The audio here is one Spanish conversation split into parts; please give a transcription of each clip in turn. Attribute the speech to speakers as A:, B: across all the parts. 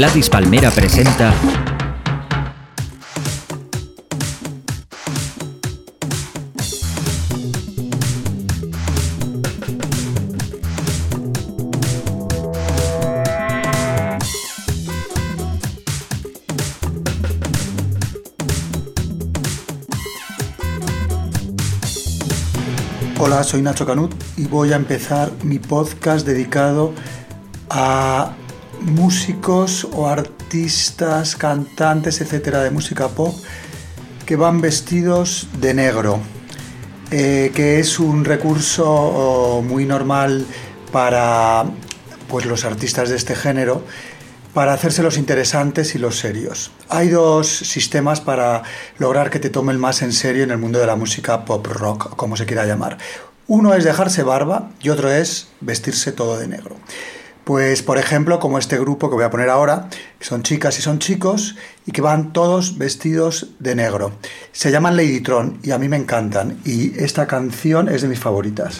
A: Gladys Palmera presenta
B: Hola, soy Nacho Canut y voy a empezar mi podcast dedicado a músicos o artistas, cantantes, etcétera, de música pop que van vestidos de negro, eh, que es un recurso muy normal para pues, los artistas de este género para hacerse los interesantes y los serios. Hay dos sistemas para lograr que te tomen más en serio en el mundo de la música pop rock, como se quiera llamar. Uno es dejarse barba y otro es vestirse todo de negro. Pues por ejemplo, como este grupo que voy a poner ahora, que son chicas y son chicos y que van todos vestidos de negro. Se llaman Ladytron y a mí me encantan y esta canción es de mis favoritas.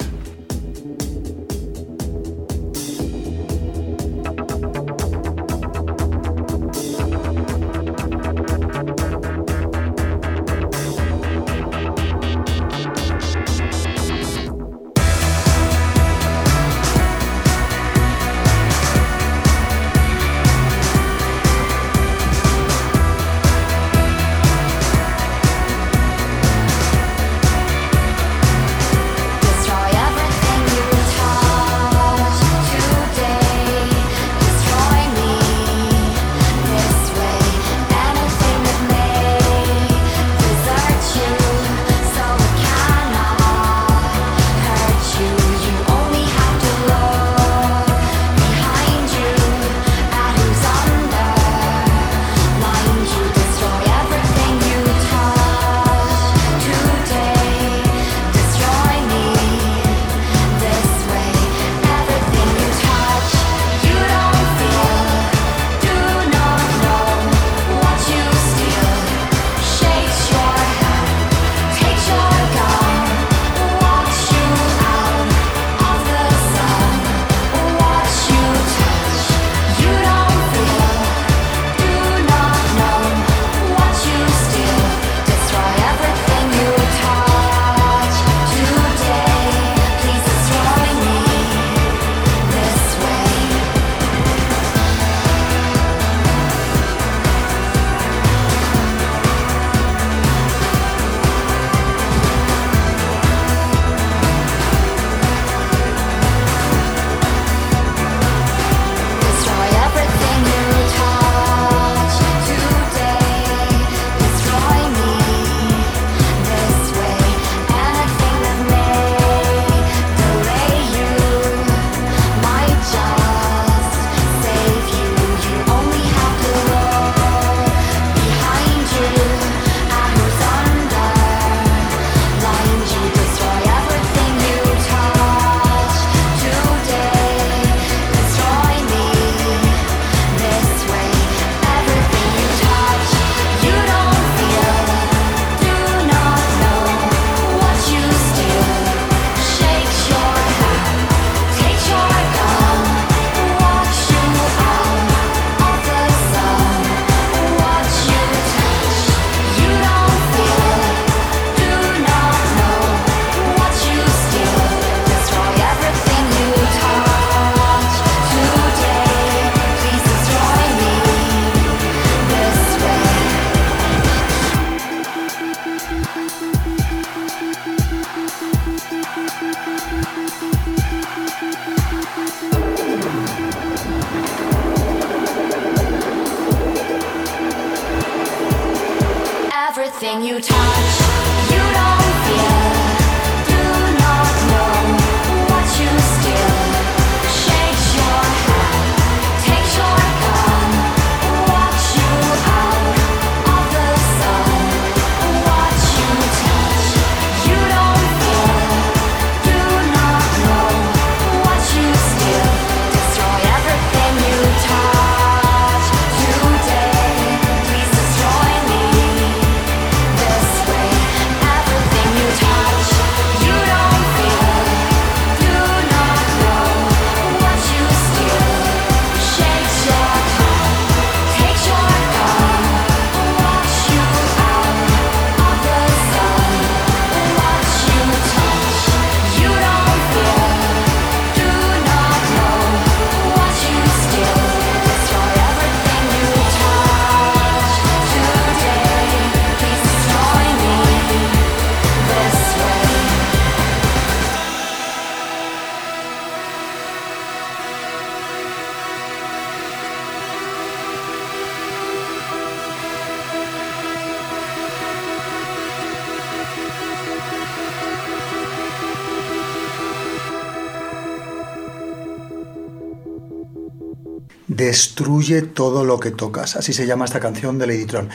C: Destruye todo lo que tocas. Así se llama esta canción de Lady Tron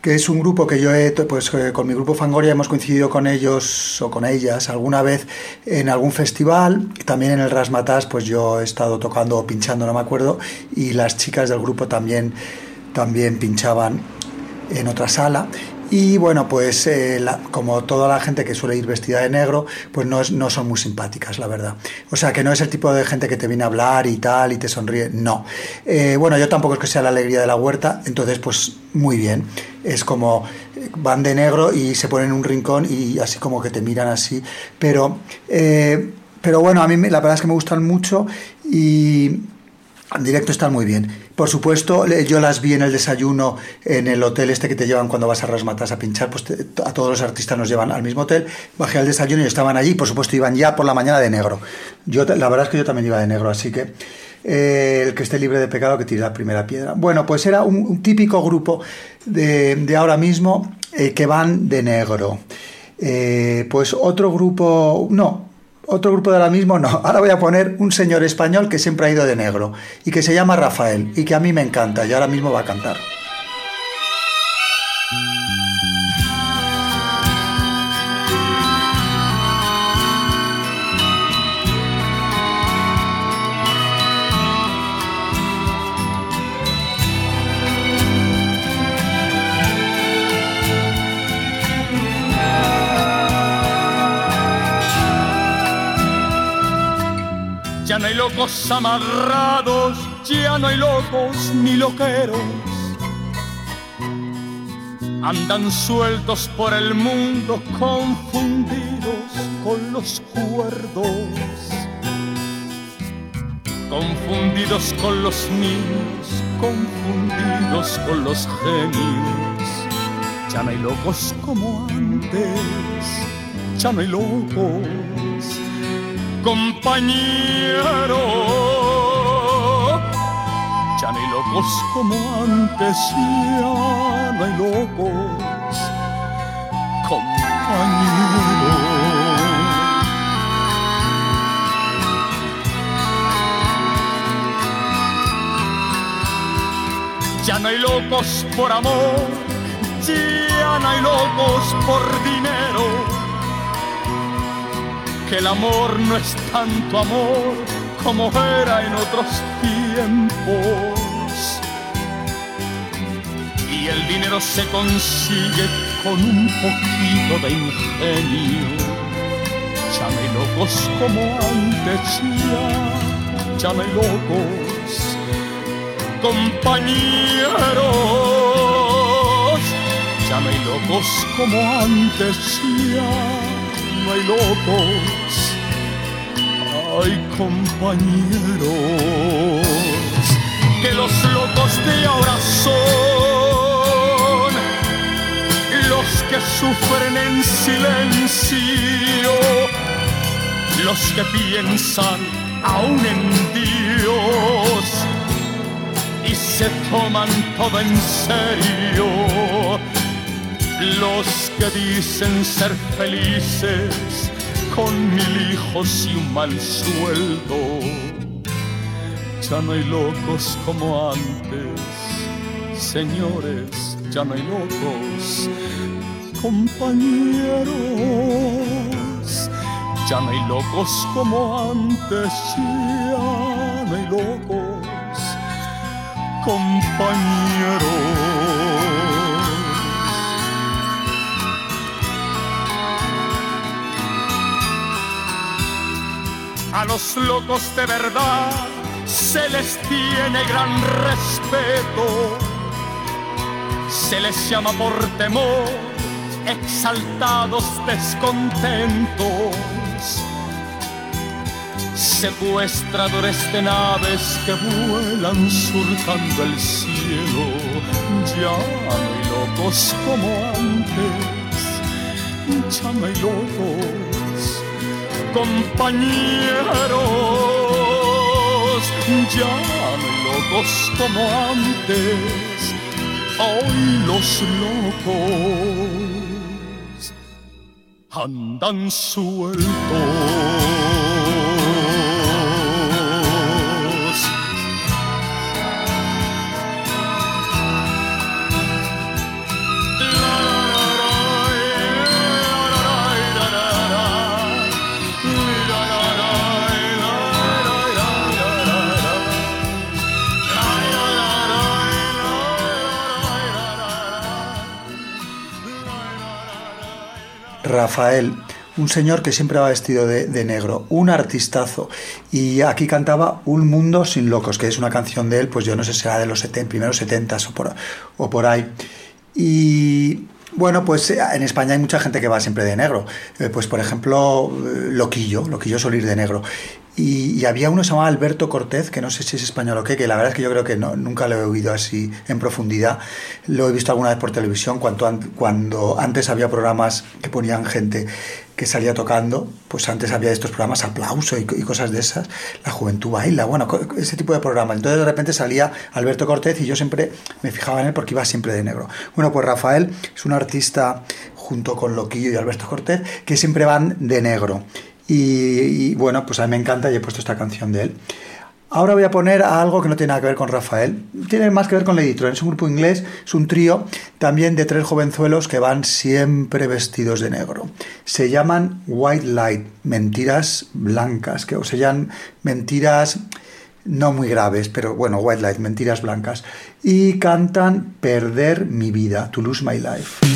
C: que es un grupo que yo he, pues eh, con mi grupo Fangoria hemos coincidido con ellos o con ellas alguna vez en algún festival, también en el Rasmatas, pues yo he estado tocando o pinchando, no me acuerdo, y las chicas del grupo también, también pinchaban en otra sala y bueno, pues eh, como toda la gente que suele ir vestida de negro, pues no, no son muy simpáticas, la verdad. O sea, que no es el tipo de gente que te viene a hablar y tal y te sonríe, no. Eh, bueno, yo tampoco es que sea la alegría de la huerta, entonces pues muy bien. Es como eh, van de negro y se ponen en un rincón y así como que te miran así. Pero, pero bueno, a mí la verdad es que me gustan mucho y en directo están muy bien. Por supuesto, yo las vi en el desayuno en el hotel este que te llevan cuando vas a Rasmatas a pinchar, pues a todos los artistas nos llevan al mismo hotel. Bajé al desayuno y estaban allí, por supuesto iban ya por la mañana de negro. Yo la verdad es que yo también iba de negro, así que eh, el que esté libre de pecado que tire la primera piedra. Bueno, pues era un, típico grupo de, ahora mismo eh, que van de negro. Eh, pues otro grupo, no, otro grupo de ahora mismo no. Ahora voy a poner un señor español que siempre ha ido de negro y que se llama Rafael y que a mí me encanta y ahora mismo va a cantar.
D: Locos amarrados, ya no hay locos ni loqueros. Andan sueltos por el mundo, confundidos con los cuerdos. Confundidos con los niños, confundidos con los genios. Ya no hay locos como antes, ya no hay locos compañero. Ya no hay locos como antes, ya no hay locos, compañero. Ya no hay locos por amor, ya no hay locos por dinero que el amor no es tanto amor como era en otros tiempos. Y el dinero se consigue con un poquito de ingenio. Hay locos como antes, ya, hay locos, compañeros. Hay locos como antes, ya no hay locos, hay compañeros, que los locos de ahora son los que sufren en silencio, los que piensan aún en Dios y se toman todo en serio los que dicen ser felices con mil hijos y un mal sueldo. Ya no hay locos como antes, señores, ya no hay locos, compañeros. Ya no hay locos como antes, ya no hay locos, compañeros. A los locos de verdad se les tiene gran respeto, se les llama por temor exaltados descontentos, secuestradores de naves que vuelan surcando el cielo, ya no hay locos como antes, ya no hay locos compañeros, ya no locos como antes, hoy los locos andan sueltos.
E: Rafael, un señor que siempre va vestido de, negro, un artistazo. Y aquí cantaba Un mundo sin locos, que es una canción de él, pues yo no sé si será de los 70, primeros 70 o por, o por ahí. Y bueno, pues eh, en España hay mucha gente que va siempre de negro. Eh, pues por ejemplo, eh, Loquillo, Loquillo suele de negro. Y, había uno que se llamaba Alberto Cortés, que no sé si es español o qué, que la verdad es que yo creo que no, nunca lo he oído así en profundidad. Lo he visto alguna vez por televisión, cuando, an- cuando antes había programas que ponían gente que salía tocando, pues antes había estos programas aplauso y, cosas de esas, la juventud baila, bueno, ese tipo de programas. Entonces de repente salía Alberto Cortés y yo siempre me fijaba en él porque iba siempre de negro. Bueno, pues Rafael es un artista junto con Loquillo y Alberto Cortés que siempre van de negro. Y, y, bueno, pues a mí me encanta y he puesto esta canción de él. Ahora voy a poner a algo que no tiene nada que ver con Rafael. Tiene más que ver con Lady Tron. Es un grupo inglés, es un trío también de tres jovenzuelos que van siempre vestidos de negro. Se llaman White Light, mentiras blancas, que o se llaman mentiras no muy graves, pero bueno, White Light, mentiras blancas. Y cantan Perder mi vida, To Lose My Life.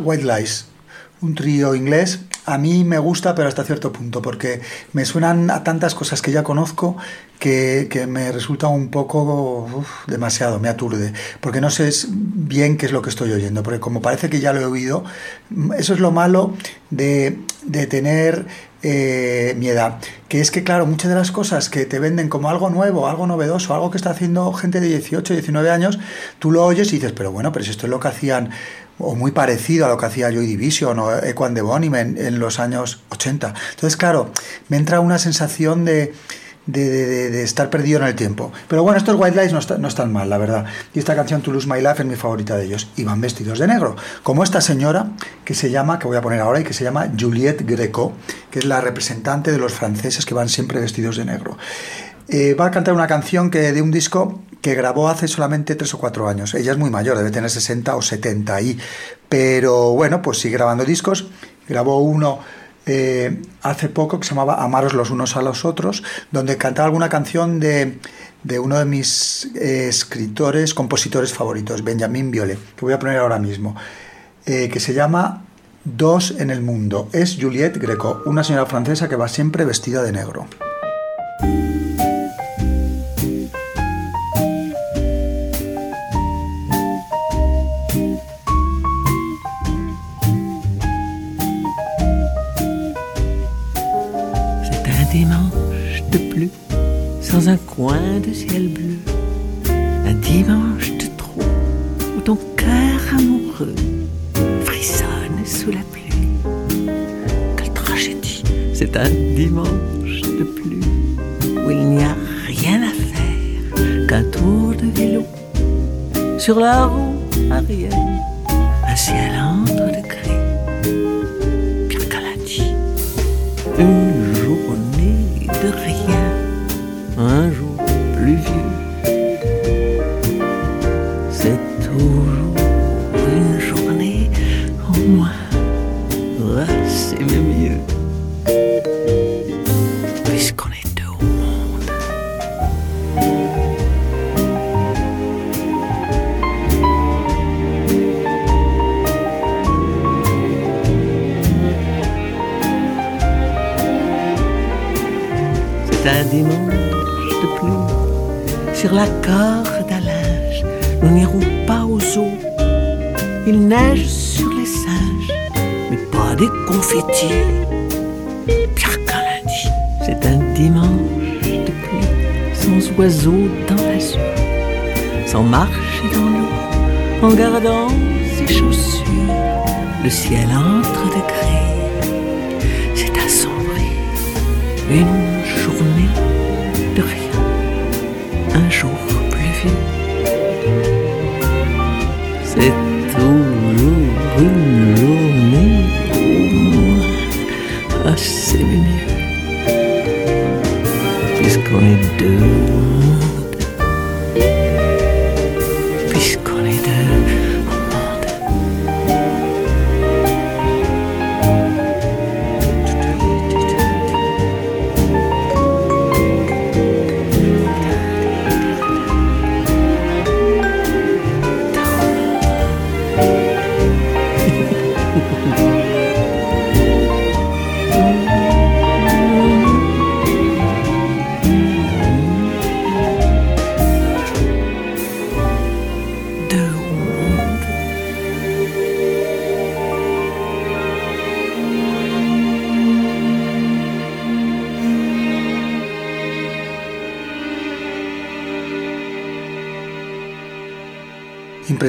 E: White Lies, un trío inglés. A mí me gusta, pero hasta cierto punto, porque me suenan a tantas cosas que ya conozco que, que me resulta un poco demasiado, me aturde, porque no sé bien qué es lo que estoy oyendo, porque como parece que ya lo he oído, mm, eso es lo malo de, de tener eh, que es que claro, muchas de las cosas que te venden como algo nuevo, algo novedoso, algo que está haciendo gente de 18, 19 años, tú lo oyes y dices, pero bueno, pero si esto es lo que hacían, o muy parecido a lo que hacía Joy Division o Equan de Bonim en, los años 80. Entonces, claro, me entra una sensación de,
C: estar perdido en el tiempo. Pero bueno, estos White Lies no, está- no están mal, la verdad. Y esta canción To Lose My Life es mi favorita de ellos. Y van vestidos de negro. Como esta señora que se llama, que voy a poner ahora, y que se llama Juliette Greco, que es la representante de los franceses que van siempre vestidos de negro. Eh, va a cantar una canción que de un disco que grabó hace solamente 3 o 4 años. Ella es muy mayor, debe tener 60 o 70 ahí. Pero bueno, pues sigue grabando discos. Grabó uno eh, hace poco que se llamaba Amaros los unos a los otros, donde cantaba alguna canción de, de uno de mis eh, escritores, compositores favoritos, Benjamin Biolay, que voy a poner ahora mismo, eh, que se llama Dos en el mundo. Es Juliette Greco, una señora francesa que va siempre vestida de negro.
F: Un coin de ciel bleu. Un dimanche de trop, où ton cœur amoureux frissonne sous la pluie. Quelle tragédie, c'est un dimanche de pluie, où il n'y a rien à faire qu'un tour de vélo sur la roue arrière. Un ciel entre de gris, la dit une un dimanche de pluie sur la corde à linge. Nous n'irons pas aux eaux. Il neige sur les singes, mais pas des confettis. Pire qu'un lundi. C'est un dimanche de pluie sans oiseaux dans l'azur, sans marcher dans l'eau, en gardant ses chaussures. Le ciel entre de gris, c'est assombri. Une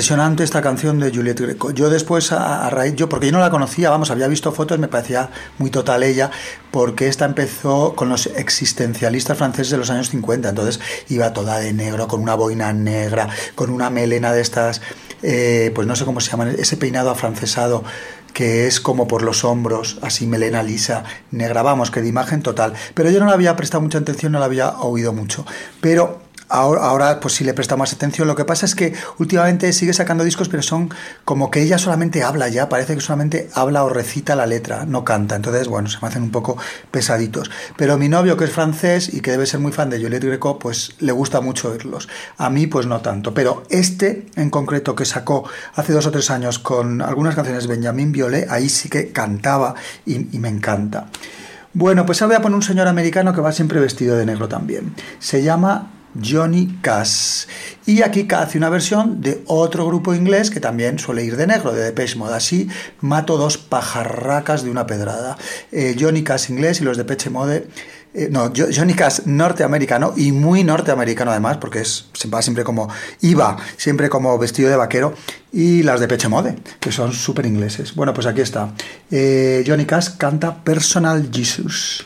C: Impresionante esta canción de Juliette Greco. Yo después, a, a raíz, yo, porque yo no la conocía, vamos, había visto fotos, me parecía muy total ella, porque esta empezó con los existencialistas franceses de los años 50, entonces iba toda de negro, con una boina negra, con una melena de estas, eh, pues no sé cómo se llaman, ese peinado afrancesado que es como por los hombros, así melena lisa, negra, vamos, que de imagen total. Pero yo no le había prestado mucha atención, no la había oído mucho. Pero Ahora, ahora, pues sí le presta más atención. Lo que pasa es que últimamente sigue sacando discos, pero son como que ella solamente habla ya, parece que solamente habla o recita la letra, no canta. Entonces, bueno, se me hacen un poco pesaditos. Pero mi novio, que es francés y que debe ser muy fan de Juliette Greco, pues le gusta mucho oírlos. A mí, pues no tanto. Pero este en concreto que sacó hace dos o tres años con algunas canciones de Benjamin Biolay, ahí sí que cantaba y me encanta. Bueno, pues ahora voy a poner un señor americano que va siempre vestido de negro también. Se llama Johnny Cash. Y aquí hace una versión de otro grupo inglés que también suele ir de negro, de Depeche Mode. Así mato dos pajarracas de una pedrada. Eh, Johnny Cash inglés y los de Depeche Mode. eh, no, Jo- Johnny Cash norteamericano y muy norteamericano además, porque es, se va siempre como, iba siempre como vestido de vaquero, y las de Peche Mode, que son súper ingleses. Bueno, pues aquí está. Eh, Johnny Cash canta Personal Jesus.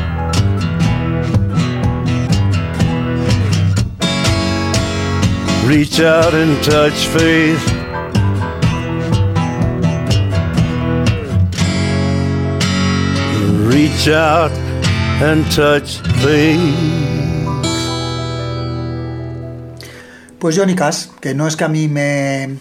G: Reach out and touch faith. Reach out and touch faith.
C: Pues Johnny Cash, que no es que a mí me,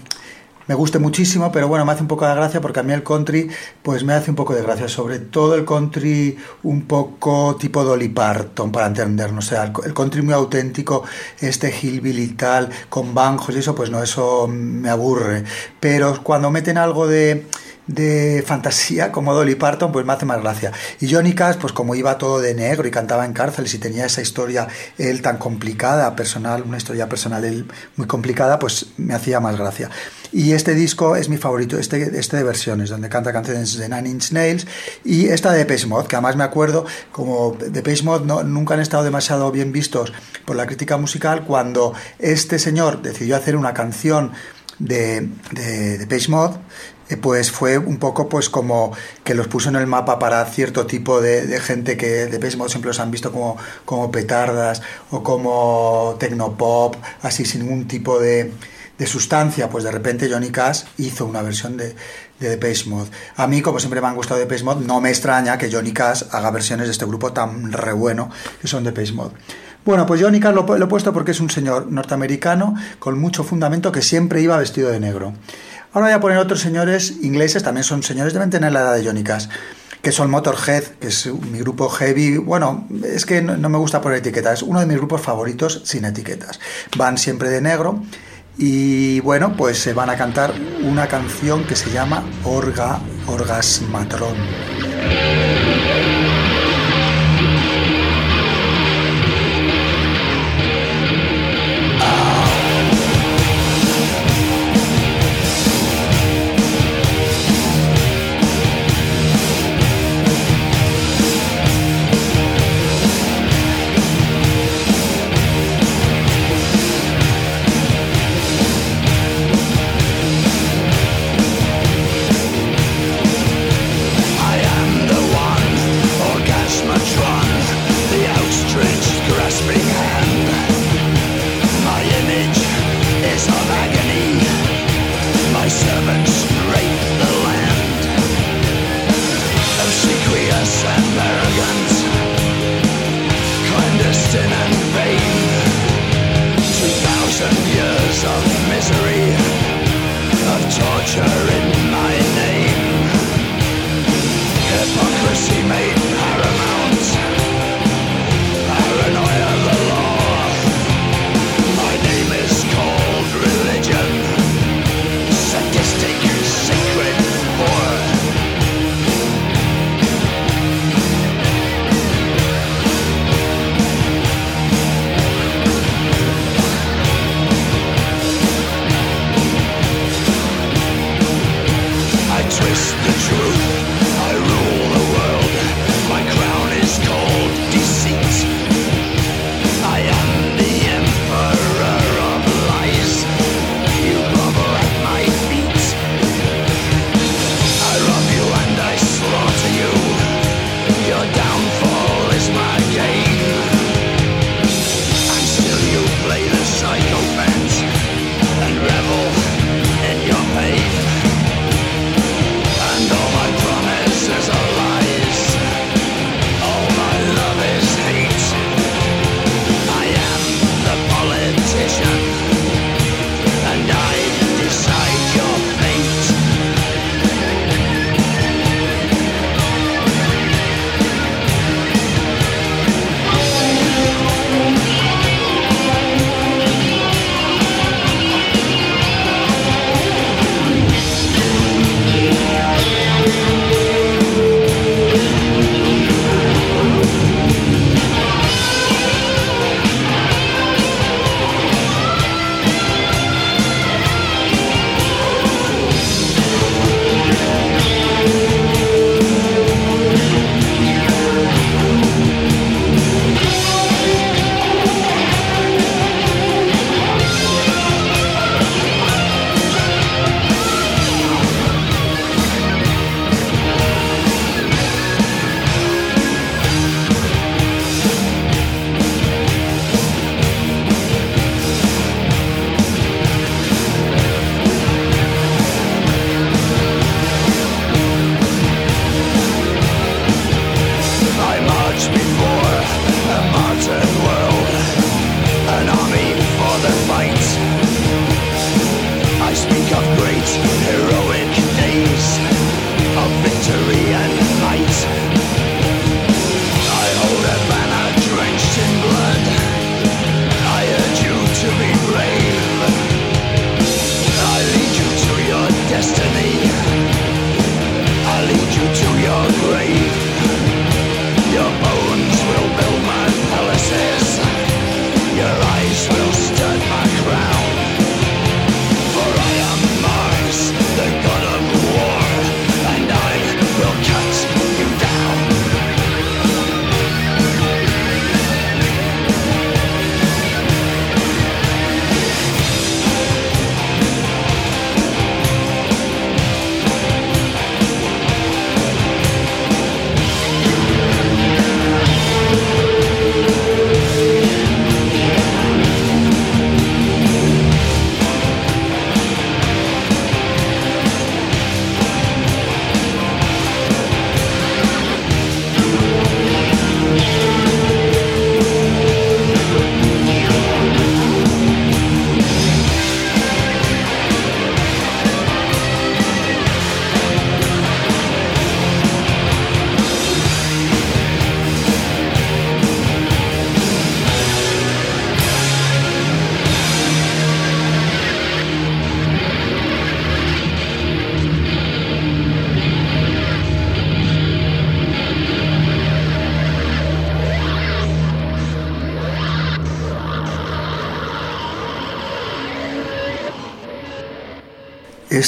C: me guste muchísimo, pero bueno, me hace un poco de gracia porque a mí el country pues me hace un poco de gracia, sobre todo el country un poco tipo Dolly Parton, para entendernos, o sea, el, country muy auténtico, este hillbilly tal, con banjos y eso, pues no, eso me aburre, pero cuando meten algo de de fantasía como Dolly Parton, pues me hace más gracia. Y Johnny Cash, pues como iba todo de negro y cantaba en cárceles y tenía esa historia él tan complicada, personal, una historia personal él muy complicada, pues me hacía más gracia. Y este disco es mi favorito, este, este de versiones, donde canta canciones de Nine Inch Nails y esta de Mode, que además me acuerdo, como Mode no, nunca han estado demasiado bien vistos por la crítica musical, cuando este señor decidió hacer una canción de, de, de Page pues fue un poco pues como que los puso en el mapa para cierto tipo de, gente que de Mode siempre los han visto como, como petardas o como tecnopop, así sin ningún tipo de, de sustancia, pues de repente Johnny Cash hizo una versión de, de Depeche Mode. A mí, como siempre me han gustado Depeche Mode, no me extraña que Johnny Cash haga versiones de este grupo tan re bueno que son Depeche Mode. Bueno, pues Johnny Cash lo, lo he puesto porque es un señor norteamericano con mucho fundamento que siempre iba vestido de negro. Ahora voy a poner otros señores ingleses, también son señores, deben tener la edad de Johnny Cash, que son Motorhead, que es mi grupo heavy. Bueno, es que no, no me gusta poner etiquetas, es uno de mis grupos favoritos sin etiquetas. Van siempre de negro y bueno, pues se van a cantar una canción que se llama Orga. Orgasmatron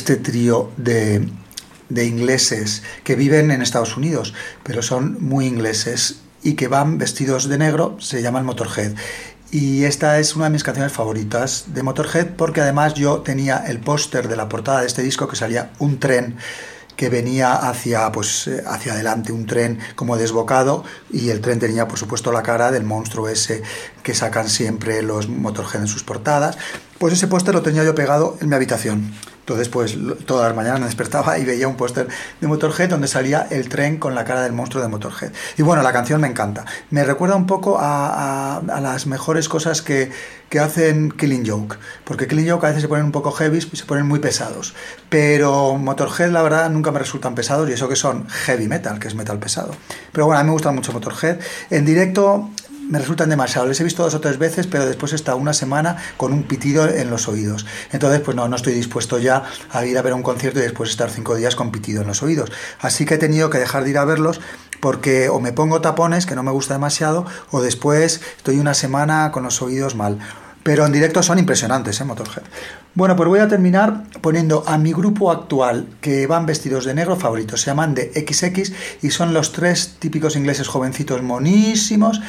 C: este trío de, ingleses que viven en Estados Unidos, pero son muy ingleses y que van vestidos de negro, se llaman Motorhead. Y esta es una de mis canciones favoritas de Motorhead porque además yo tenía el póster de la portada de este disco que salía un tren que venía hacia, pues, eh, hacia adelante, un tren como desbocado y el tren tenía por supuesto la cara del monstruo ese que sacan siempre los Motorhead en sus portadas. Pues ese póster lo tenía yo pegado en mi habitación. Entonces, pues todas las mañanas me despertaba y veía un póster de Motorhead donde salía el tren con la cara del monstruo de Motorhead. Y bueno, la canción me encanta. Me recuerda un poco a, a- las mejores cosas que, que hacen Killing Joke. Porque Killing Joke a veces se ponen un poco heavy y se ponen muy pesados. Pero Motorhead, la verdad, nunca me resultan pesados y eso que son heavy metal, que es metal pesado. Pero bueno, a mí me gusta mucho Motorhead. En directo me resultan demasiado. Les he visto dos o tres veces, pero después he estado una semana con un pitido en los oídos. Entonces, pues no, no estoy dispuesto ya a ir a ver un concierto y después estar cinco días con pitido en los oídos. Así que he tenido que dejar de ir a verlos porque o me pongo tapones, que no me gusta demasiado, o después estoy una semana con los oídos mal. Pero en directo son impresionantes, ¿eh? Motorhead. Bueno, pues voy a terminar poniendo a mi grupo actual, que van vestidos de negro favoritos. Se llaman de XX y son los tres típicos ingleses jovencitos monísimos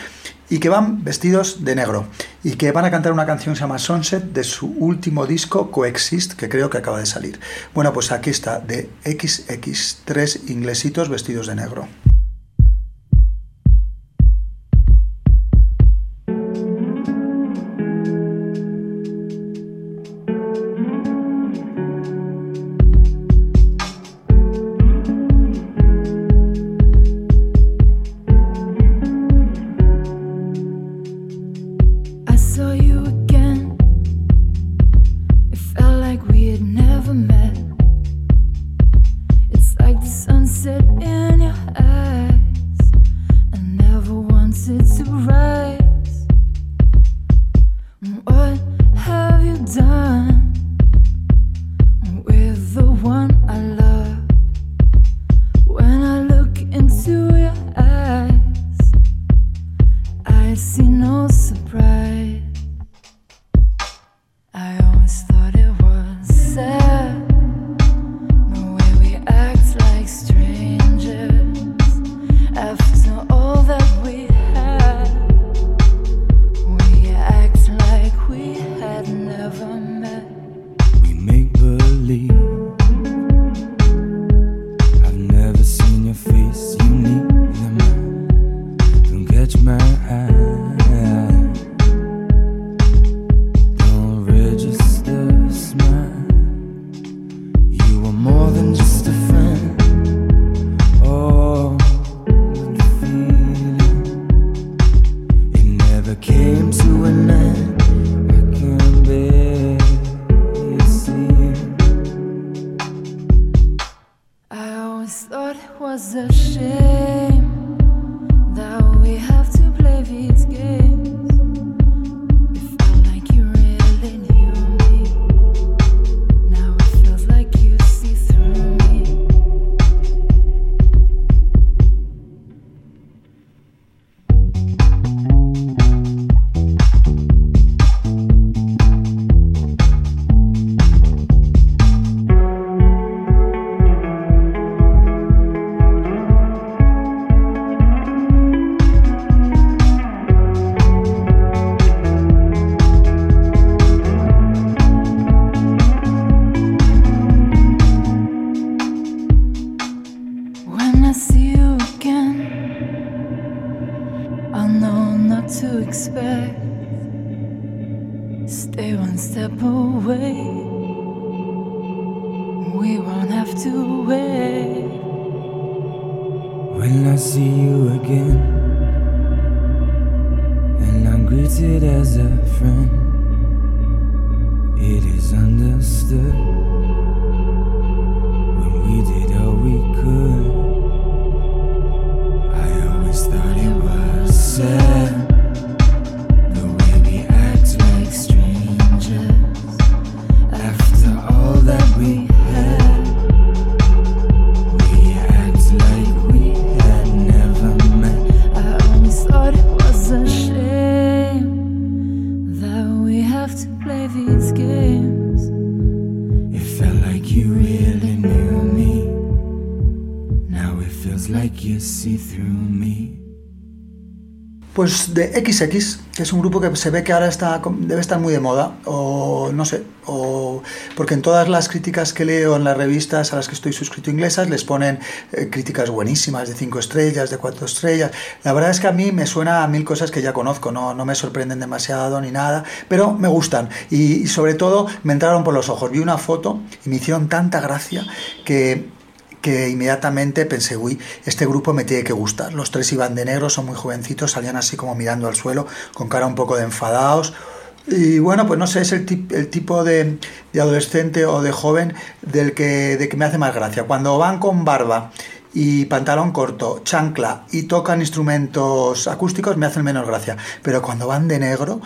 C: y que van vestidos de negro. Y que van a cantar una canción que se llama Sunset de su último disco, Coexist, que creo que acaba de salir. Bueno, pues aquí está, de XX, tres inglesitos vestidos de negro.
H: Expect. Stay one step away. We won't have to wait.
I: When I see you again, and I'm greeted as a friend, it is understood
C: Pues de XX, que es un grupo que se ve que ahora está, debe estar muy de moda, o no sé, o porque en todas las críticas que leo en las revistas a las que estoy suscrito inglesas les ponen eh, críticas buenísimas de 5 estrellas, de 4 estrellas. La verdad es que a mí me suena a mil cosas que ya conozco, no, no me sorprenden demasiado ni nada, pero me gustan y, y sobre todo me entraron por los ojos. Vi una foto y me hicieron tanta gracia que que inmediatamente pensé, uy, este grupo me tiene que gustar. Los tres iban de negro, son muy jovencitos, salían así como mirando al suelo, con cara un poco de enfadados. Y bueno, pues no sé, es el, el tipo de, de adolescente o de joven del que, de que me hace más gracia. Cuando van con barba y pantalón corto, chancla y tocan instrumentos acústicos me hacen menos gracia. Pero cuando van de negro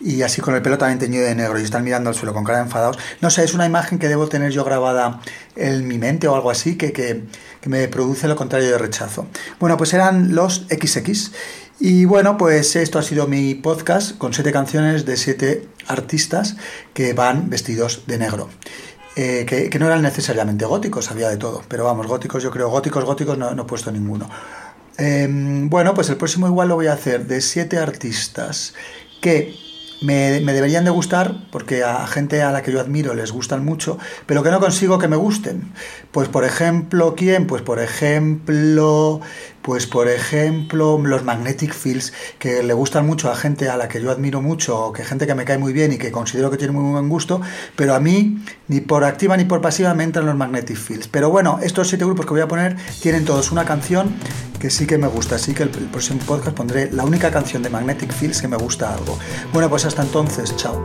C: y así con el pelo también teñido de negro y están mirando al suelo con cara de enfadados, no sé, es una imagen que debo tener yo grabada en mi mente o algo así que, que, que me produce lo contrario de rechazo. Bueno, pues eran los XX. Y bueno, pues esto ha sido mi podcast con siete canciones de siete artistas que van vestidos de negro. Eh, que, no eran necesariamente góticos, había de todo. Pero vamos, góticos, yo creo, góticos, góticos no, no he puesto ninguno. Eh, bueno, pues el próximo igual lo voy a hacer de siete artistas que me, me deberían de gustar, porque a gente a la que yo admiro les gustan mucho, pero que no consigo que me gusten. Pues por ejemplo, ¿quién? Pues por ejemplo, pues por ejemplo, los Magnetic Fields, que le gustan mucho a gente a la que yo admiro mucho, o que gente que me cae muy bien y que considero que tiene muy buen gusto, pero a mí, ni por activa ni por pasiva, me entran los Magnetic Fields. Pero bueno, estos siete grupos que voy a poner tienen todos una canción que sí que me gusta, así que el, el próximo podcast pondré la única canción de Magnetic Fields que me gusta algo. Bueno, pues hasta entonces, chao.